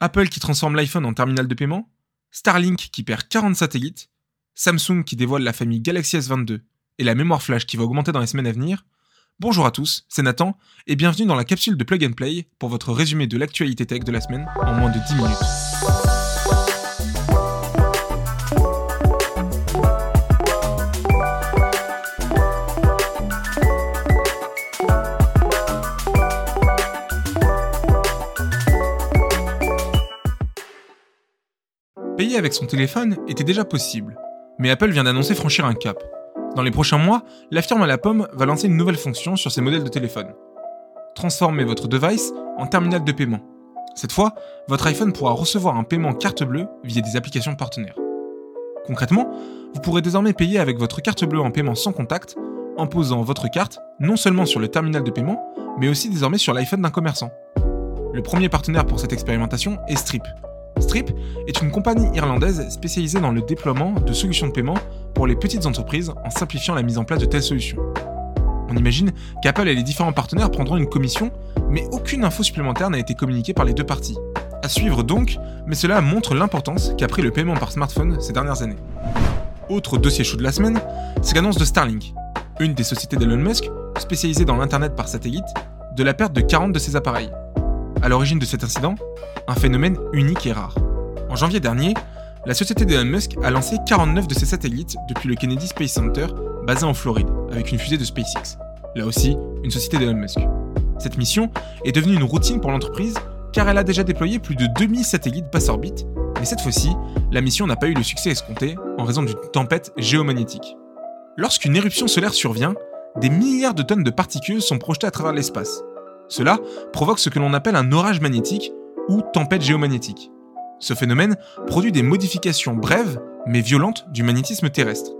Apple qui transforme l'iPhone en terminal de paiement, Starlink qui perd 40 satellites, Samsung qui dévoile la famille Galaxy S22 et la mémoire flash qui va augmenter dans les semaines à venir. Bonjour à tous, c'est Nathan et bienvenue dans la capsule de Plug and Play pour votre résumé de l'actualité tech de la semaine en moins de 10 minutes. Payer avec son téléphone était déjà possible, mais Apple vient d'annoncer franchir un cap. Dans les prochains mois, la firme à la pomme va lancer une nouvelle fonction sur ses modèles de téléphone. Transformez votre device en terminal de paiement. Cette fois, votre iPhone pourra recevoir un paiement carte bleue via des applications partenaires. Concrètement, vous pourrez désormais payer avec votre carte bleue en paiement sans contact en posant votre carte non seulement sur le terminal de paiement, mais aussi désormais sur l'iPhone d'un commerçant. Le premier partenaire pour cette expérimentation est Strip, Strip est une compagnie irlandaise spécialisée dans le déploiement de solutions de paiement pour les petites entreprises en simplifiant la mise en place de telles solutions. On imagine qu'Apple et les différents partenaires prendront une commission, mais aucune info supplémentaire n'a été communiquée par les deux parties. À suivre donc, mais cela montre l'importance qu'a pris le paiement par smartphone ces dernières années. Autre dossier chaud de la semaine, c'est l'annonce de Starlink, une des sociétés d'Elon Musk spécialisée dans l'Internet par satellite, de la perte de 40 de ses appareils. À l'origine de cet incident, un phénomène unique et rare. En janvier dernier, la société d'Elon Musk a lancé 49 de ses satellites depuis le Kennedy Space Center, basé en Floride, avec une fusée de SpaceX. Là aussi, une société d'Elon Musk. Cette mission est devenue une routine pour l'entreprise car elle a déjà déployé plus de 2000 satellites basse orbite, mais cette fois-ci, la mission n'a pas eu le succès escompté en raison d'une tempête géomagnétique. Lorsqu'une éruption solaire survient, des milliards de tonnes de particules sont projetées à travers l'espace. Cela provoque ce que l'on appelle un orage magnétique ou tempête géomagnétique. Ce phénomène produit des modifications brèves mais violentes du magnétisme terrestre.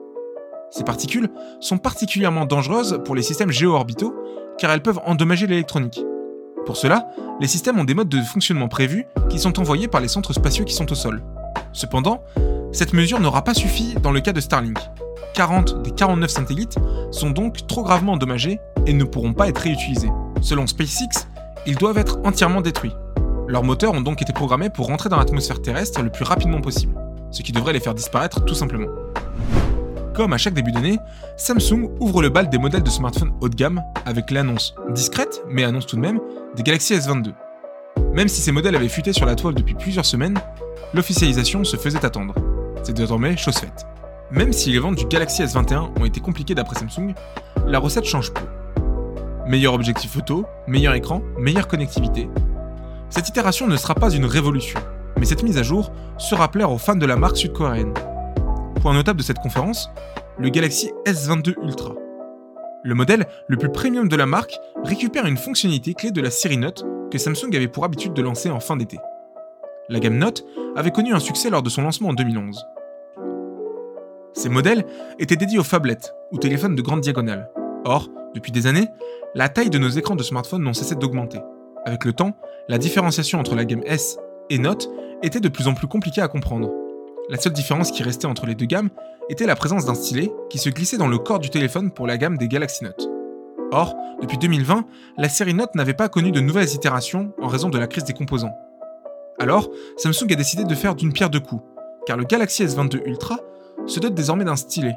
Ces particules sont particulièrement dangereuses pour les systèmes géo-orbitaux car elles peuvent endommager l'électronique. Pour cela, les systèmes ont des modes de fonctionnement prévus qui sont envoyés par les centres spatiaux qui sont au sol. Cependant, cette mesure n'aura pas suffi dans le cas de Starlink. 40 des 49 satellites sont donc trop gravement endommagés et ne pourront pas être réutilisés. Selon SpaceX, ils doivent être entièrement détruits. Leurs moteurs ont donc été programmés pour rentrer dans l'atmosphère terrestre le plus rapidement possible, ce qui devrait les faire disparaître tout simplement. Comme à chaque début d'année, Samsung ouvre le bal des modèles de smartphones haut de gamme avec l'annonce discrète, mais annonce tout de même, des Galaxy S22. Même si ces modèles avaient fuité sur la toile depuis plusieurs semaines, l'officialisation se faisait attendre. C'est désormais chose faite. Même si les ventes du Galaxy S21 ont été compliquées d'après Samsung, la recette change peu. Meilleur objectif photo, meilleur écran, meilleure connectivité, cette itération ne sera pas une révolution, mais cette mise à jour sera plaire aux fans de la marque sud-coréenne. Point notable de cette conférence, le Galaxy S22 Ultra. Le modèle le plus premium de la marque récupère une fonctionnalité clé de la série Note que Samsung avait pour habitude de lancer en fin d'été. La gamme Note avait connu un succès lors de son lancement en 2011. Ces modèles étaient dédiés aux phablettes, ou téléphones de grande diagonale. Or, depuis des années, la taille de nos écrans de smartphone n'ont cessé d'augmenter. Avec le temps, la différenciation entre la gamme S et Note était de plus en plus compliquée à comprendre. La seule différence qui restait entre les deux gammes était la présence d'un stylet qui se glissait dans le corps du téléphone pour la gamme des Galaxy Note. Or, depuis 2020, la série Note n'avait pas connu de nouvelles itérations en raison de la crise des composants. Alors, Samsung a décidé de faire d'une pierre deux coups, car le Galaxy S22 Ultra se dote désormais d'un stylet.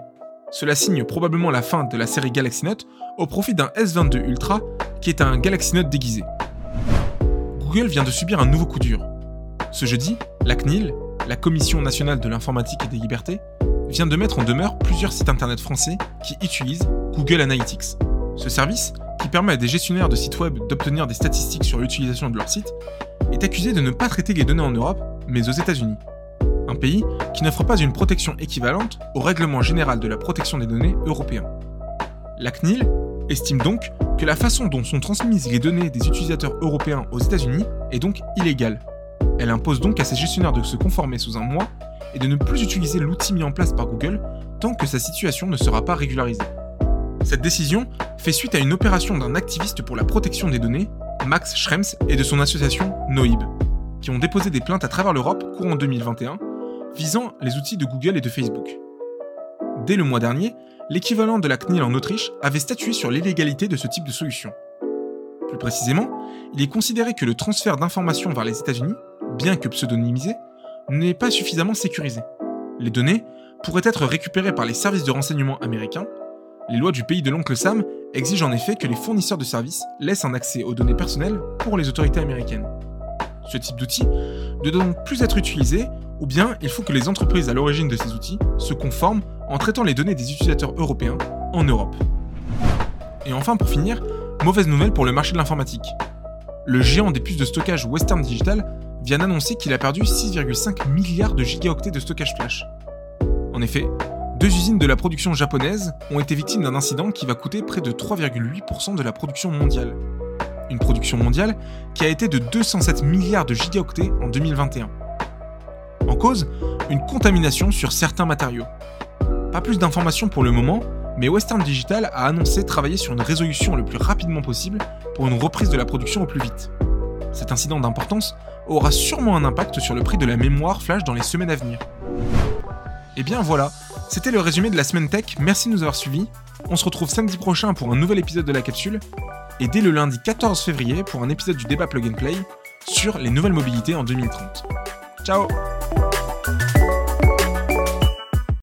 Cela signe probablement la fin de la série Galaxy Note au profit d'un S22 Ultra qui est un Galaxy Note déguisé. Google vient de subir un nouveau coup dur. Ce jeudi, la CNIL, la Commission nationale de l'informatique et des libertés, vient de mettre en demeure plusieurs sites internet français qui utilisent Google Analytics. Ce service, qui permet à des gestionnaires de sites web d'obtenir des statistiques sur l'utilisation de leur site, est accusé de ne pas traiter les données en Europe, mais aux États-Unis. Un pays qui n'offre pas une protection équivalente au règlement général de la protection des données européen. La CNIL estime donc que la façon dont sont transmises les données des utilisateurs européens aux États-Unis est donc illégale. Elle impose donc à ses gestionnaires de se conformer sous un mois et de ne plus utiliser l'outil mis en place par Google tant que sa situation ne sera pas régularisée. Cette décision fait suite à une opération d'un activiste pour la protection des données, Max Schrems, et de son association Noib, qui ont déposé des plaintes à travers l'Europe courant 2021 visant les outils de Google et de Facebook. Dès le mois dernier, l'équivalent de la CNIL en Autriche avait statué sur l'illégalité de ce type de solution. Plus précisément, il est considéré que le transfert d'informations vers les États-Unis bien que pseudonymisée, n'est pas suffisamment sécurisée. Les données pourraient être récupérées par les services de renseignement américains. Les lois du pays de l'oncle Sam exigent en effet que les fournisseurs de services laissent un accès aux données personnelles pour les autorités américaines. Ce type d'outil ne doit donc plus être utilisé, ou bien il faut que les entreprises à l'origine de ces outils se conforment en traitant les données des utilisateurs européens en Europe. Et enfin, pour finir, mauvaise nouvelle pour le marché de l'informatique. Le géant des puces de stockage Western Digital vient d'annoncer qu'il a perdu 6,5 milliards de gigaoctets de stockage flash. En effet, deux usines de la production japonaise ont été victimes d'un incident qui va coûter près de 3,8% de la production mondiale. Une production mondiale qui a été de 207 milliards de gigaoctets en 2021. En cause, une contamination sur certains matériaux. Pas plus d'informations pour le moment, mais Western Digital a annoncé travailler sur une résolution le plus rapidement possible pour une reprise de la production au plus vite. Cet incident d'importance aura sûrement un impact sur le prix de la mémoire flash dans les semaines à venir. Et eh bien voilà, c'était le résumé de la semaine tech, merci de nous avoir suivis. On se retrouve samedi prochain pour un nouvel épisode de la capsule, et dès le lundi 14 février pour un épisode du débat Plug and Play sur les nouvelles mobilités en 2030. Ciao